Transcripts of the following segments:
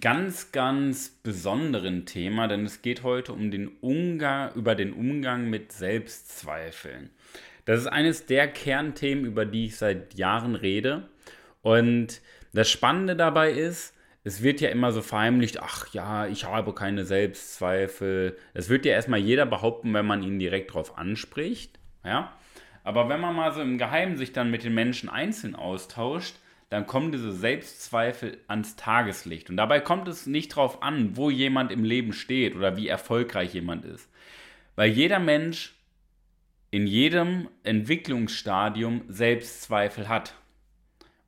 ganz, ganz besonderen Thema, denn es geht heute um den Umgang, über den Umgang mit Selbstzweifeln. Das ist eines der Kernthemen, über die ich seit Jahren rede. Und das Spannende dabei ist, es wird ja immer so verheimlicht, ach ja, ich habe keine Selbstzweifel. Es wird ja erstmal jeder behaupten, wenn man ihn direkt darauf anspricht. Ja? Aber wenn man mal so im Geheimen sich dann mit den Menschen einzeln austauscht, dann kommen diese Selbstzweifel ans Tageslicht. Und dabei kommt es nicht darauf an, wo jemand im Leben steht oder wie erfolgreich jemand ist. Weil jeder Mensch in jedem Entwicklungsstadium Selbstzweifel hat.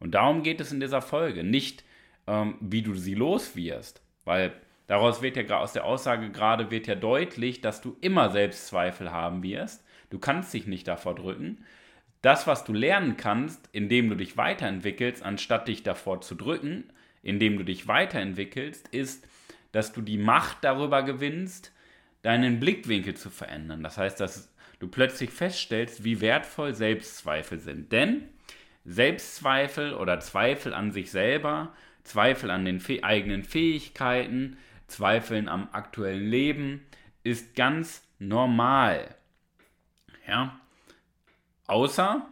Und darum geht es in dieser Folge. Nicht, ähm, wie du sie los wirst. Weil daraus wird ja aus der Aussage gerade wird ja deutlich, dass du immer Selbstzweifel haben wirst. Du kannst dich nicht davor drücken das, was du lernen kannst, indem du dich weiterentwickelst, anstatt dich davor zu drücken, indem du dich weiterentwickelst, ist, dass du die Macht darüber gewinnst, deinen Blickwinkel zu verändern. Das heißt, dass du plötzlich feststellst, wie wertvoll Selbstzweifel sind. Denn Selbstzweifel oder Zweifel an sich selber, Zweifel an den eigenen Fähigkeiten, Zweifeln am aktuellen Leben ist ganz normal. Ja? Außer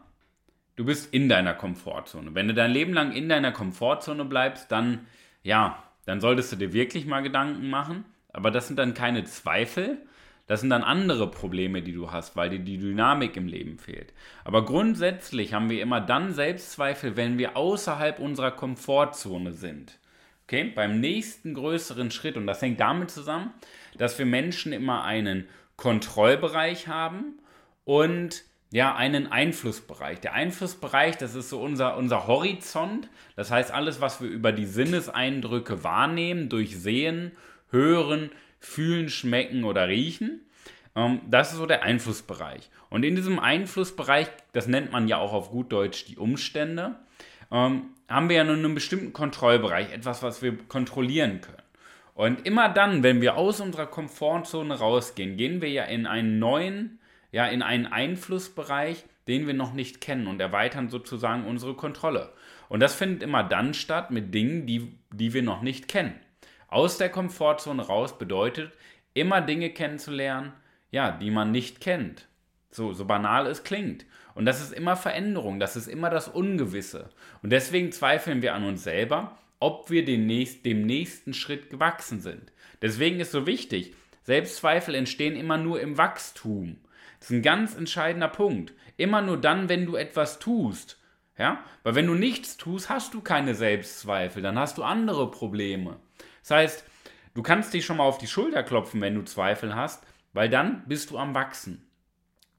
du bist in deiner Komfortzone. Wenn du dein Leben lang in deiner Komfortzone bleibst, dann, ja, dann solltest du dir wirklich mal Gedanken machen. Aber das sind dann keine Zweifel, das sind dann andere Probleme, die du hast, weil dir die Dynamik im Leben fehlt. Aber grundsätzlich haben wir immer dann Selbstzweifel, wenn wir außerhalb unserer Komfortzone sind. Okay? Beim nächsten größeren Schritt, und das hängt damit zusammen, dass wir Menschen immer einen Kontrollbereich haben und ja, einen Einflussbereich. Der Einflussbereich, das ist so unser, unser Horizont. Das heißt, alles, was wir über die Sinneseindrücke wahrnehmen, durch Sehen, Hören, Fühlen, Schmecken oder Riechen, ähm, das ist so der Einflussbereich. Und in diesem Einflussbereich, das nennt man ja auch auf gut Deutsch die Umstände, ähm, haben wir ja nur einen bestimmten Kontrollbereich, etwas, was wir kontrollieren können. Und immer dann, wenn wir aus unserer Komfortzone rausgehen, gehen wir ja in einen neuen ja, in einen Einflussbereich, den wir noch nicht kennen und erweitern sozusagen unsere Kontrolle. Und das findet immer dann statt mit Dingen, die, die wir noch nicht kennen. Aus der Komfortzone raus bedeutet, immer Dinge kennenzulernen, ja, die man nicht kennt. So, so banal es klingt. Und das ist immer Veränderung, das ist immer das Ungewisse. Und deswegen zweifeln wir an uns selber, ob wir dem nächsten Schritt gewachsen sind. Deswegen ist so wichtig, Selbstzweifel entstehen immer nur im Wachstum. Das ist ein ganz entscheidender Punkt. Immer nur dann, wenn du etwas tust. Ja? Weil wenn du nichts tust, hast du keine Selbstzweifel, dann hast du andere Probleme. Das heißt, du kannst dich schon mal auf die Schulter klopfen, wenn du Zweifel hast, weil dann bist du am Wachsen.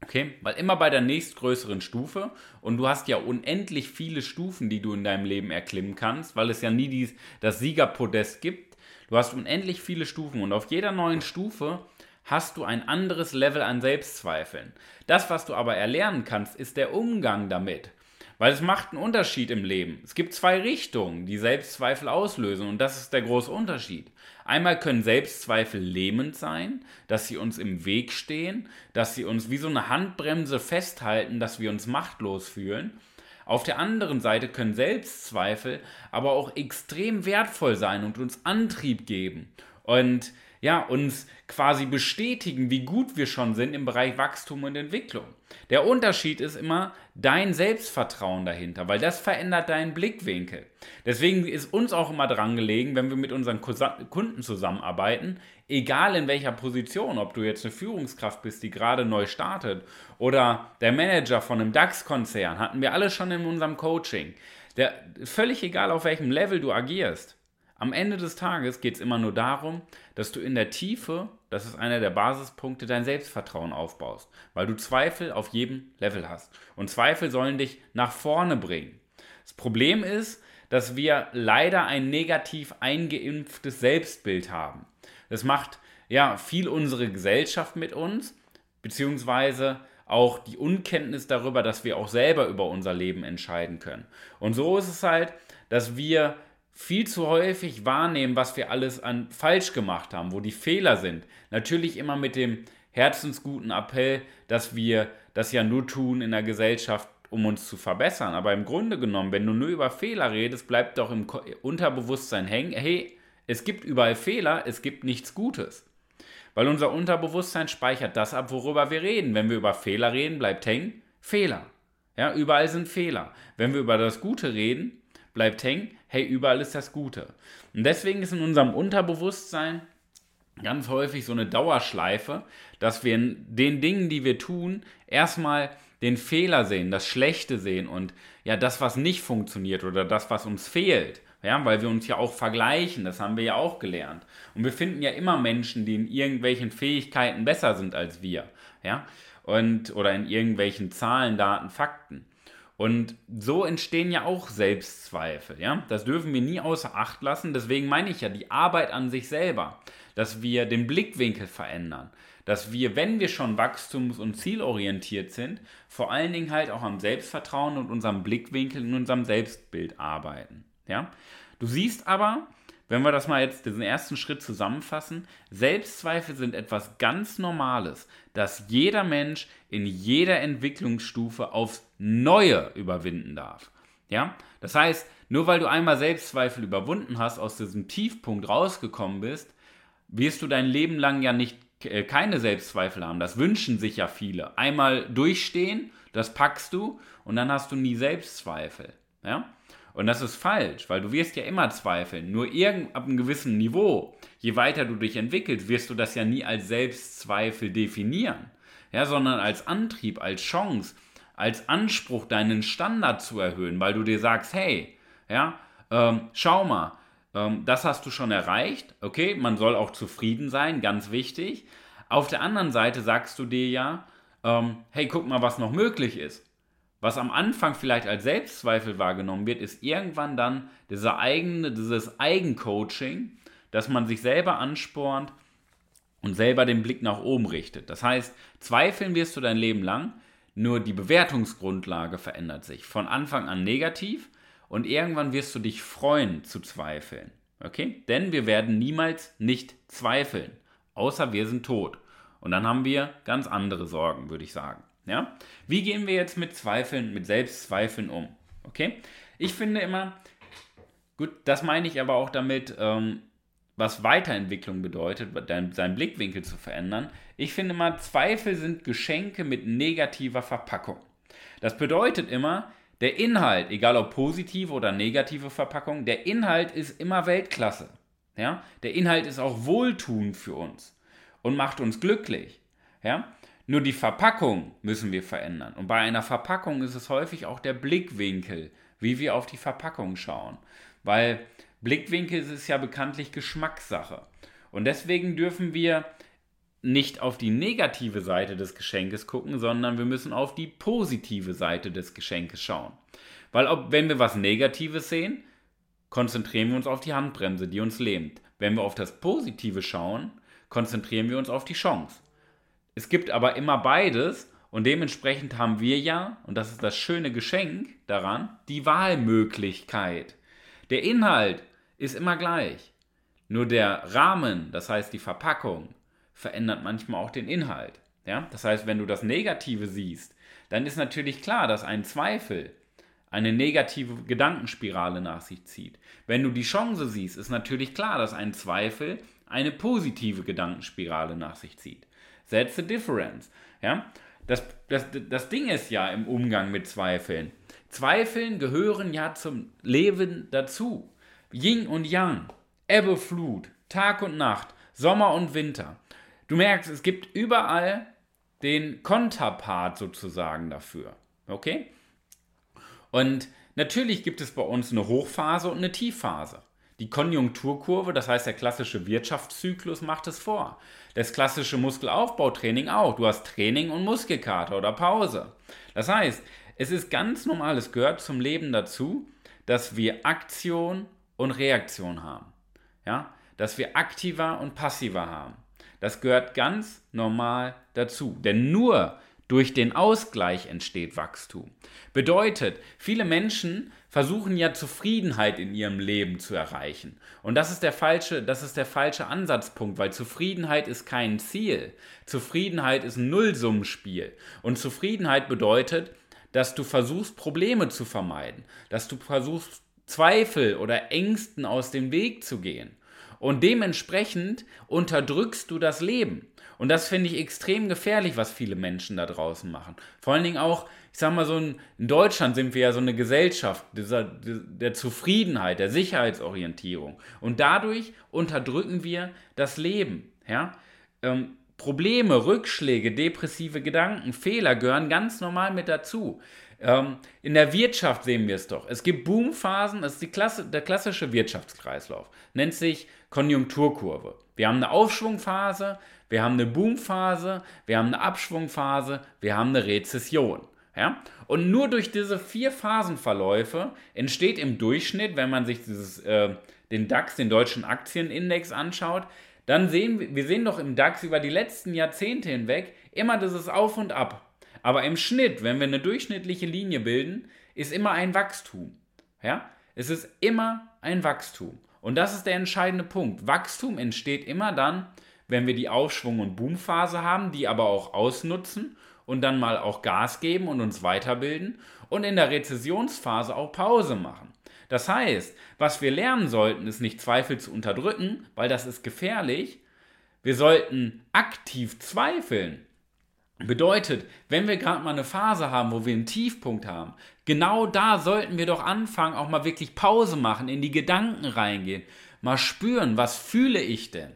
Okay? Weil immer bei der nächstgrößeren Stufe, und du hast ja unendlich viele Stufen, die du in deinem Leben erklimmen kannst, weil es ja nie dies, das Siegerpodest gibt. Du hast unendlich viele Stufen und auf jeder neuen Stufe hast du ein anderes Level an Selbstzweifeln. Das, was du aber erlernen kannst, ist der Umgang damit. Weil es macht einen Unterschied im Leben. Es gibt zwei Richtungen, die Selbstzweifel auslösen und das ist der große Unterschied. Einmal können Selbstzweifel lähmend sein, dass sie uns im Weg stehen, dass sie uns wie so eine Handbremse festhalten, dass wir uns machtlos fühlen. Auf der anderen Seite können Selbstzweifel aber auch extrem wertvoll sein und uns Antrieb geben. Und ja, uns quasi bestätigen, wie gut wir schon sind im Bereich Wachstum und Entwicklung. Der Unterschied ist immer dein Selbstvertrauen dahinter, weil das verändert deinen Blickwinkel. Deswegen ist uns auch immer dran gelegen, wenn wir mit unseren Kunden zusammenarbeiten, egal in welcher Position, ob du jetzt eine Führungskraft bist, die gerade neu startet oder der Manager von einem DAX-Konzern, hatten wir alle schon in unserem Coaching. Der, völlig egal, auf welchem Level du agierst. Am Ende des Tages geht es immer nur darum, dass du in der Tiefe, das ist einer der Basispunkte, dein Selbstvertrauen aufbaust, weil du Zweifel auf jedem Level hast. Und Zweifel sollen dich nach vorne bringen. Das Problem ist, dass wir leider ein negativ eingeimpftes Selbstbild haben. Das macht ja viel unsere Gesellschaft mit uns, beziehungsweise auch die Unkenntnis darüber, dass wir auch selber über unser Leben entscheiden können. Und so ist es halt, dass wir viel zu häufig wahrnehmen, was wir alles an falsch gemacht haben, wo die Fehler sind. Natürlich immer mit dem herzensguten Appell, dass wir das ja nur tun in der Gesellschaft, um uns zu verbessern. Aber im Grunde genommen, wenn du nur über Fehler redest, bleibt doch im Unterbewusstsein hängen, hey, es gibt überall Fehler, es gibt nichts Gutes. Weil unser Unterbewusstsein speichert das ab, worüber wir reden. Wenn wir über Fehler reden, bleibt hängen Fehler. Ja, überall sind Fehler. Wenn wir über das Gute reden, bleibt hängen, hey, überall ist das Gute. Und deswegen ist in unserem Unterbewusstsein ganz häufig so eine Dauerschleife, dass wir in den Dingen, die wir tun, erstmal den Fehler sehen, das Schlechte sehen und ja, das, was nicht funktioniert oder das, was uns fehlt. Ja, weil wir uns ja auch vergleichen, das haben wir ja auch gelernt. Und wir finden ja immer Menschen, die in irgendwelchen Fähigkeiten besser sind als wir. Ja, und, oder in irgendwelchen Zahlen, Daten, Fakten. Und so entstehen ja auch Selbstzweifel, ja. Das dürfen wir nie außer Acht lassen. Deswegen meine ich ja die Arbeit an sich selber, dass wir den Blickwinkel verändern, dass wir, wenn wir schon wachstums- und zielorientiert sind, vor allen Dingen halt auch am Selbstvertrauen und unserem Blickwinkel in unserem Selbstbild arbeiten, ja. Du siehst aber, wenn wir das mal jetzt diesen ersten Schritt zusammenfassen, Selbstzweifel sind etwas ganz Normales, das jeder Mensch in jeder Entwicklungsstufe aufs Neue überwinden darf. Ja? Das heißt, nur weil du einmal Selbstzweifel überwunden hast, aus diesem Tiefpunkt rausgekommen bist, wirst du dein Leben lang ja nicht äh, keine Selbstzweifel haben. Das wünschen sich ja viele. Einmal durchstehen, das packst du und dann hast du nie Selbstzweifel. Ja? Und das ist falsch, weil du wirst ja immer zweifeln. Nur irgend ab einem gewissen Niveau, je weiter du dich entwickelst, wirst du das ja nie als Selbstzweifel definieren, ja, sondern als Antrieb, als Chance, als Anspruch, deinen Standard zu erhöhen, weil du dir sagst, hey, ja, ähm, schau mal, ähm, das hast du schon erreicht, okay, man soll auch zufrieden sein, ganz wichtig. Auf der anderen Seite sagst du dir ja, ähm, hey, guck mal, was noch möglich ist was am Anfang vielleicht als Selbstzweifel wahrgenommen wird, ist irgendwann dann dieser eigene, dieses Eigencoaching, dass man sich selber anspornt und selber den Blick nach oben richtet. Das heißt, zweifeln wirst du dein Leben lang, nur die Bewertungsgrundlage verändert sich. Von Anfang an negativ und irgendwann wirst du dich freuen zu zweifeln. Okay? Denn wir werden niemals nicht zweifeln, außer wir sind tot. Und dann haben wir ganz andere Sorgen, würde ich sagen. Ja? Wie gehen wir jetzt mit Zweifeln, mit Selbstzweifeln um? Okay? Ich finde immer, gut, das meine ich aber auch damit, ähm, was Weiterentwicklung bedeutet, seinen Blickwinkel zu verändern. Ich finde immer, Zweifel sind Geschenke mit negativer Verpackung. Das bedeutet immer, der Inhalt, egal ob positive oder negative Verpackung, der Inhalt ist immer Weltklasse. Ja? Der Inhalt ist auch wohltuend für uns und macht uns glücklich. Ja? Nur die Verpackung müssen wir verändern. Und bei einer Verpackung ist es häufig auch der Blickwinkel, wie wir auf die Verpackung schauen. Weil Blickwinkel ist ja bekanntlich Geschmackssache. Und deswegen dürfen wir nicht auf die negative Seite des Geschenkes gucken, sondern wir müssen auf die positive Seite des Geschenkes schauen. Weil ob, wenn wir was Negatives sehen, konzentrieren wir uns auf die Handbremse, die uns lähmt. Wenn wir auf das Positive schauen, konzentrieren wir uns auf die Chance. Es gibt aber immer beides und dementsprechend haben wir ja, und das ist das schöne Geschenk daran, die Wahlmöglichkeit. Der Inhalt ist immer gleich. Nur der Rahmen, das heißt die Verpackung, verändert manchmal auch den Inhalt. Ja? Das heißt, wenn du das Negative siehst, dann ist natürlich klar, dass ein Zweifel eine negative Gedankenspirale nach sich zieht. Wenn du die Chance siehst, ist natürlich klar, dass ein Zweifel eine positive Gedankenspirale nach sich zieht. That's the difference. Ja? Das, das, das Ding ist ja im Umgang mit Zweifeln. Zweifeln gehören ja zum Leben dazu. Yin und Yang, Ebbe, Flut, Tag und Nacht, Sommer und Winter. Du merkst, es gibt überall den Konterpart sozusagen dafür. Okay? Und natürlich gibt es bei uns eine Hochphase und eine Tiefphase. Die Konjunkturkurve, das heißt der klassische Wirtschaftszyklus, macht es vor. Das klassische Muskelaufbautraining auch. Du hast Training und Muskelkater oder Pause. Das heißt, es ist ganz normal, es gehört zum Leben dazu, dass wir Aktion und Reaktion haben. Ja? Dass wir aktiver und passiver haben. Das gehört ganz normal dazu. Denn nur durch den Ausgleich entsteht Wachstum. Bedeutet, viele Menschen versuchen ja Zufriedenheit in ihrem Leben zu erreichen. Und das ist der falsche, das ist der falsche Ansatzpunkt, weil Zufriedenheit ist kein Ziel. Zufriedenheit ist ein Nullsummenspiel. Und Zufriedenheit bedeutet, dass du versuchst, Probleme zu vermeiden, dass du versuchst, Zweifel oder Ängsten aus dem Weg zu gehen. Und dementsprechend unterdrückst du das Leben. Und das finde ich extrem gefährlich, was viele Menschen da draußen machen. Vor allen Dingen auch, ich sag mal so, in Deutschland sind wir ja so eine Gesellschaft dieser, der Zufriedenheit, der Sicherheitsorientierung. Und dadurch unterdrücken wir das Leben. Ja? Ähm, Probleme, Rückschläge, depressive Gedanken, Fehler gehören ganz normal mit dazu. Ähm, in der Wirtschaft sehen wir es doch. Es gibt Boomphasen, das ist Klasse, der klassische Wirtschaftskreislauf, nennt sich Konjunkturkurve. Wir haben eine Aufschwungphase, wir haben eine Boomphase, wir haben eine Abschwungphase, wir haben eine Rezession. Ja? Und nur durch diese vier Phasenverläufe entsteht im Durchschnitt, wenn man sich dieses, äh, den DAX, den deutschen Aktienindex anschaut, dann sehen wir, wir sehen doch im DAX über die letzten Jahrzehnte hinweg immer dieses Auf und Ab. Aber im Schnitt, wenn wir eine durchschnittliche Linie bilden, ist immer ein Wachstum. Ja? Es ist immer ein Wachstum. Und das ist der entscheidende Punkt. Wachstum entsteht immer dann, wenn wir die Aufschwung- und Boomphase haben, die aber auch ausnutzen und dann mal auch Gas geben und uns weiterbilden und in der Rezessionsphase auch Pause machen. Das heißt, was wir lernen sollten, ist nicht Zweifel zu unterdrücken, weil das ist gefährlich. Wir sollten aktiv zweifeln. Bedeutet, wenn wir gerade mal eine Phase haben, wo wir einen Tiefpunkt haben, genau da sollten wir doch anfangen, auch mal wirklich Pause machen, in die Gedanken reingehen, mal spüren, was fühle ich denn?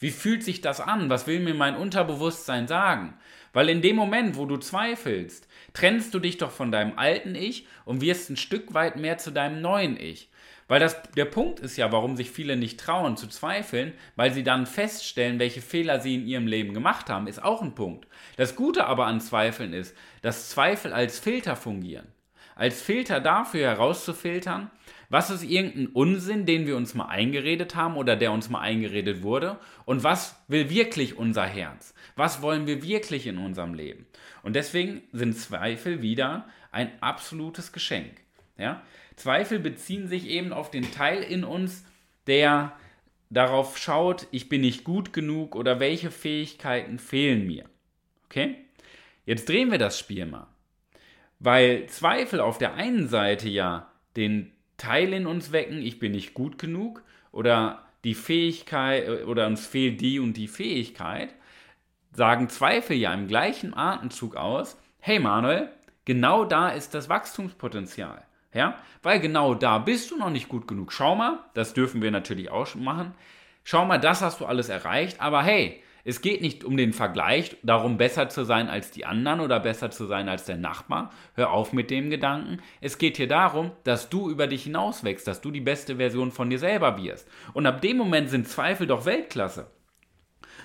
Wie fühlt sich das an? Was will mir mein Unterbewusstsein sagen? Weil in dem Moment, wo du zweifelst, trennst du dich doch von deinem alten Ich und wirst ein Stück weit mehr zu deinem neuen Ich. Weil das, der Punkt ist ja, warum sich viele nicht trauen zu zweifeln, weil sie dann feststellen, welche Fehler sie in ihrem Leben gemacht haben, ist auch ein Punkt. Das Gute aber an Zweifeln ist, dass Zweifel als Filter fungieren. Als Filter dafür herauszufiltern, was ist irgendein Unsinn, den wir uns mal eingeredet haben oder der uns mal eingeredet wurde und was will wirklich unser Herz? Was wollen wir wirklich in unserem Leben? Und deswegen sind Zweifel wieder ein absolutes Geschenk. Ja? Zweifel beziehen sich eben auf den Teil in uns, der darauf schaut, ich bin nicht gut genug oder welche Fähigkeiten fehlen mir. Okay? Jetzt drehen wir das Spiel mal. Weil Zweifel auf der einen Seite ja den Teil in uns wecken, ich bin nicht gut genug oder die Fähigkeit oder uns fehlt die und die Fähigkeit, sagen Zweifel ja im gleichen Atemzug aus, hey Manuel, genau da ist das Wachstumspotenzial. Ja? Weil genau da bist du noch nicht gut genug. Schau mal, das dürfen wir natürlich auch schon machen. Schau mal, das hast du alles erreicht, aber hey, es geht nicht um den Vergleich, darum besser zu sein als die anderen oder besser zu sein als der Nachbar. Hör auf mit dem Gedanken. Es geht hier darum, dass du über dich hinauswächst, dass du die beste Version von dir selber wirst. Und ab dem Moment sind Zweifel doch Weltklasse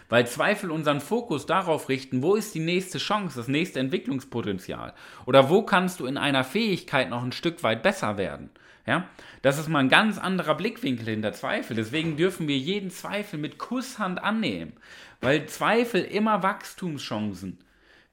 weil Zweifel unseren Fokus darauf richten, wo ist die nächste Chance, das nächste Entwicklungspotenzial oder wo kannst du in einer Fähigkeit noch ein Stück weit besser werden. Ja, das ist mal ein ganz anderer Blickwinkel hinter Zweifel. Deswegen dürfen wir jeden Zweifel mit Kusshand annehmen, weil Zweifel immer Wachstumschancen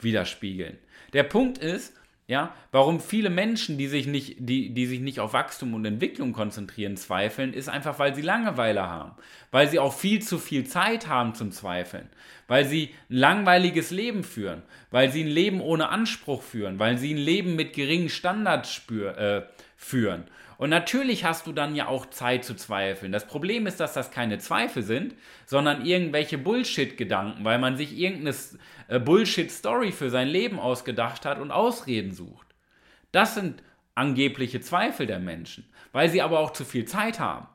widerspiegeln. Der Punkt ist, ja, warum viele Menschen, die sich, nicht, die, die sich nicht auf Wachstum und Entwicklung konzentrieren, zweifeln, ist einfach, weil sie Langeweile haben. Weil sie auch viel zu viel Zeit haben zum Zweifeln. Weil sie ein langweiliges Leben führen. Weil sie ein Leben ohne Anspruch führen. Weil sie ein Leben mit geringen Standards spür, äh, führen. Und natürlich hast du dann ja auch Zeit zu zweifeln. Das Problem ist, dass das keine Zweifel sind, sondern irgendwelche Bullshit-Gedanken, weil man sich irgendeine äh, Bullshit-Story für sein Leben ausgedacht hat und Ausreden sucht. Das sind angebliche Zweifel der Menschen, weil sie aber auch zu viel Zeit haben.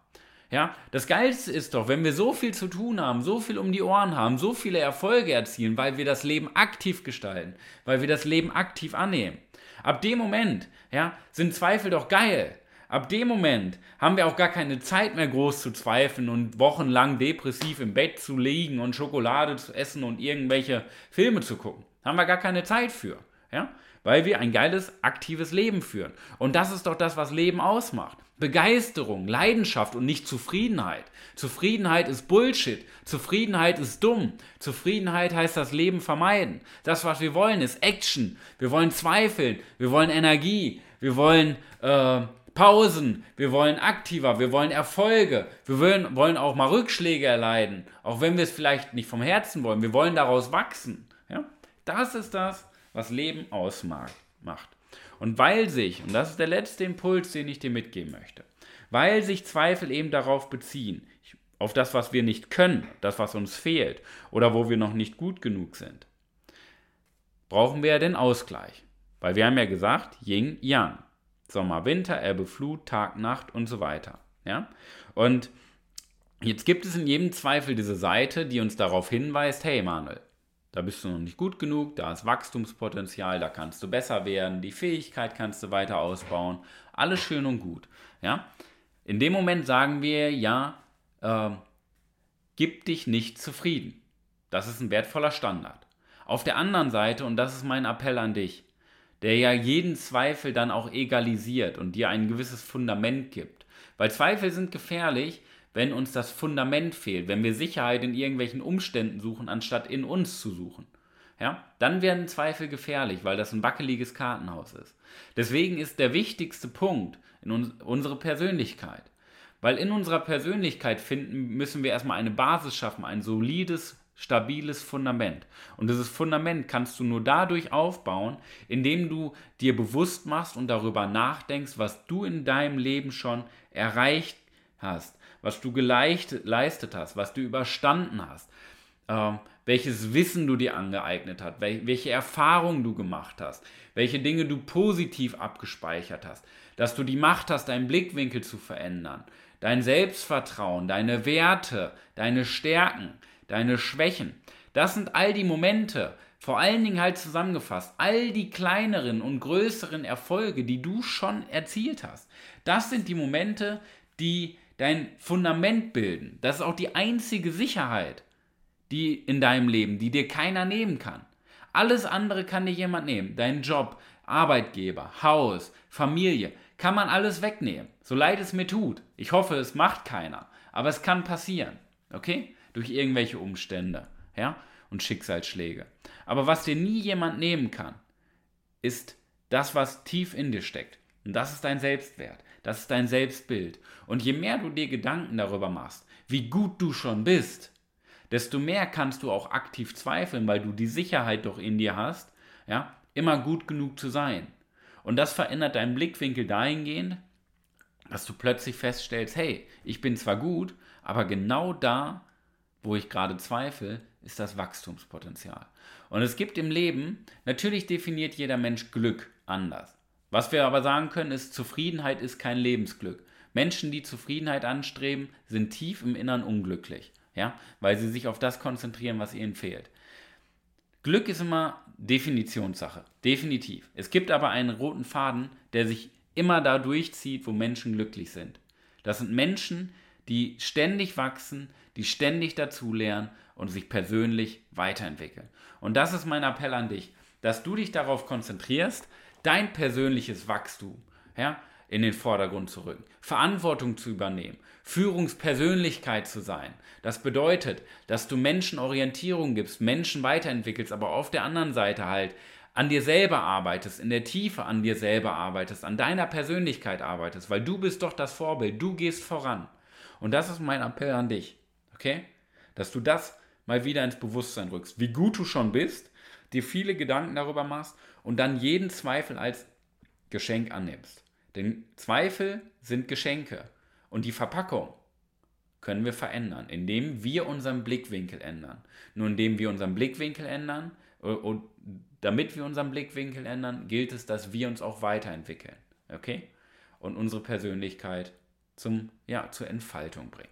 Ja, das Geilste ist doch, wenn wir so viel zu tun haben, so viel um die Ohren haben, so viele Erfolge erzielen, weil wir das Leben aktiv gestalten, weil wir das Leben aktiv annehmen. Ab dem Moment, ja, sind Zweifel doch geil. Ab dem Moment haben wir auch gar keine Zeit mehr groß zu zweifeln und wochenlang depressiv im Bett zu liegen und Schokolade zu essen und irgendwelche Filme zu gucken. Haben wir gar keine Zeit für. Ja? Weil wir ein geiles, aktives Leben führen. Und das ist doch das, was Leben ausmacht. Begeisterung, Leidenschaft und nicht Zufriedenheit. Zufriedenheit ist Bullshit. Zufriedenheit ist dumm. Zufriedenheit heißt das Leben vermeiden. Das, was wir wollen, ist Action. Wir wollen zweifeln. Wir wollen Energie. Wir wollen äh, Pausen. Wir wollen aktiver. Wir wollen Erfolge. Wir wollen, wollen auch mal Rückschläge erleiden. Auch wenn wir es vielleicht nicht vom Herzen wollen. Wir wollen daraus wachsen. Ja? Das ist das, was Leben ausmacht. Und weil sich, und das ist der letzte Impuls, den ich dir mitgeben möchte, weil sich Zweifel eben darauf beziehen, auf das, was wir nicht können, das, was uns fehlt oder wo wir noch nicht gut genug sind, brauchen wir ja den Ausgleich. Weil wir haben ja gesagt, Yin, Yang. Sommer, Winter, Ebbe, Flut, Tag, Nacht und so weiter. Ja? Und jetzt gibt es in jedem Zweifel diese Seite, die uns darauf hinweist, hey Manuel, da bist du noch nicht gut genug, da ist Wachstumspotenzial, da kannst du besser werden, die Fähigkeit kannst du weiter ausbauen, alles schön und gut. Ja? In dem Moment sagen wir, ja, äh, gib dich nicht zufrieden. Das ist ein wertvoller Standard. Auf der anderen Seite, und das ist mein Appell an dich, der ja jeden Zweifel dann auch egalisiert und dir ein gewisses Fundament gibt. Weil Zweifel sind gefährlich, wenn uns das Fundament fehlt, wenn wir Sicherheit in irgendwelchen Umständen suchen, anstatt in uns zu suchen. Ja, dann werden Zweifel gefährlich, weil das ein wackeliges Kartenhaus ist. Deswegen ist der wichtigste Punkt in uns, unsere Persönlichkeit. Weil in unserer Persönlichkeit finden, müssen wir erstmal eine Basis schaffen, ein solides, stabiles Fundament. Und dieses Fundament kannst du nur dadurch aufbauen, indem du dir bewusst machst und darüber nachdenkst, was du in deinem Leben schon erreicht hast was du geleistet hast, was du überstanden hast, ähm, welches Wissen du dir angeeignet hast, wel welche Erfahrungen du gemacht hast, welche Dinge du positiv abgespeichert hast, dass du die Macht hast, deinen Blickwinkel zu verändern, dein Selbstvertrauen, deine Werte, deine Stärken, deine Schwächen. Das sind all die Momente, vor allen Dingen halt zusammengefasst, all die kleineren und größeren Erfolge, die du schon erzielt hast. Das sind die Momente, die dein Fundament bilden. Das ist auch die einzige Sicherheit, die in deinem Leben, die dir keiner nehmen kann. Alles andere kann dir jemand nehmen. Dein Job, Arbeitgeber, Haus, Familie, kann man alles wegnehmen. So leid es mir tut. Ich hoffe, es macht keiner. Aber es kann passieren. Okay? Durch irgendwelche Umstände. Ja? Und Schicksalsschläge. Aber was dir nie jemand nehmen kann, ist das, was tief in dir steckt. Und das ist dein Selbstwert. Das ist dein Selbstbild. Und je mehr du dir Gedanken darüber machst, wie gut du schon bist, desto mehr kannst du auch aktiv zweifeln, weil du die Sicherheit doch in dir hast, ja, immer gut genug zu sein. Und das verändert deinen Blickwinkel dahingehend, dass du plötzlich feststellst, hey, ich bin zwar gut, aber genau da, wo ich gerade zweifle, ist das Wachstumspotenzial. Und es gibt im Leben, natürlich definiert jeder Mensch Glück anders. Was wir aber sagen können, ist, Zufriedenheit ist kein Lebensglück. Menschen, die Zufriedenheit anstreben, sind tief im Innern unglücklich, ja, weil sie sich auf das konzentrieren, was ihnen fehlt. Glück ist immer Definitionssache, definitiv. Es gibt aber einen roten Faden, der sich immer da durchzieht, wo Menschen glücklich sind. Das sind Menschen, die ständig wachsen, die ständig dazulernen und sich persönlich weiterentwickeln. Und das ist mein Appell an dich, dass du dich darauf konzentrierst, dein persönliches Wachstum ja, in den Vordergrund zu rücken, Verantwortung zu übernehmen, Führungspersönlichkeit zu sein. Das bedeutet, dass du Menschen Orientierung gibst, Menschen weiterentwickelst, aber auf der anderen Seite halt an dir selber arbeitest, in der Tiefe an dir selber arbeitest, an deiner Persönlichkeit arbeitest, weil du bist doch das Vorbild, du gehst voran. Und das ist mein Appell an dich, okay? Dass du das mal wieder ins Bewusstsein rückst, wie gut du schon bist, dir viele Gedanken darüber machst und dann jeden Zweifel als Geschenk annimmst. Denn Zweifel sind Geschenke und die Verpackung können wir verändern, indem wir unseren Blickwinkel ändern. Nur indem wir unseren Blickwinkel ändern äh, und damit wir unseren Blickwinkel ändern, gilt es, dass wir uns auch weiterentwickeln. Okay? Und unsere Persönlichkeit zum, ja, zur Entfaltung bringen.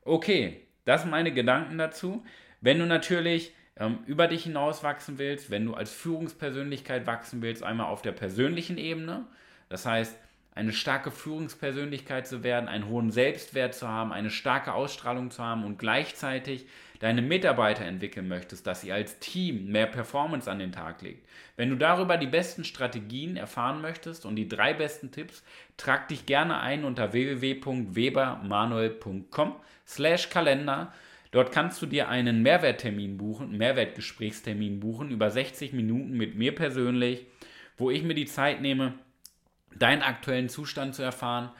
Okay, das sind meine Gedanken dazu. Wenn du natürlich ähm, über dich hinaus wachsen willst, wenn du als Führungspersönlichkeit wachsen willst, einmal auf der persönlichen Ebene, das heißt, eine starke Führungspersönlichkeit zu werden, einen hohen Selbstwert zu haben, eine starke Ausstrahlung zu haben und gleichzeitig deine Mitarbeiter entwickeln möchtest, dass ihr als Team mehr Performance an den Tag legt. Wenn du darüber die besten Strategien erfahren möchtest und die drei besten Tipps, trag dich gerne ein unter www.webermanuel.com slash Kalender. Dort kannst du dir einen Mehrwerttermin buchen, einen Mehrwertgesprächstermin buchen über 60 Minuten mit mir persönlich, wo ich mir die Zeit nehme, deinen aktuellen Zustand zu erfahren,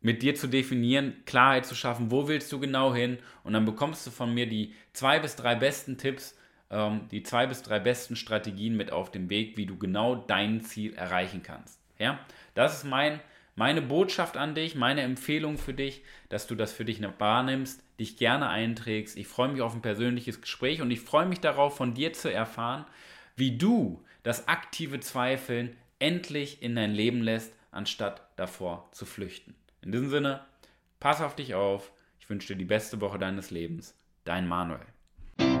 mit dir zu definieren, Klarheit zu schaffen, wo willst du genau hin und dann bekommst du von mir die zwei bis drei besten Tipps, ähm, die zwei bis drei besten Strategien mit auf dem Weg, wie du genau dein Ziel erreichen kannst. Ja, das ist mein, meine Botschaft an dich, meine Empfehlung für dich, dass du das für dich wahrnimmst, dich gerne einträgst. Ich freue mich auf ein persönliches Gespräch und ich freue mich darauf, von dir zu erfahren, wie du das aktive Zweifeln endlich in dein Leben lässt, anstatt davor zu flüchten. In diesem Sinne, pass auf dich auf. Ich wünsche dir die beste Woche deines Lebens. Dein Manuel.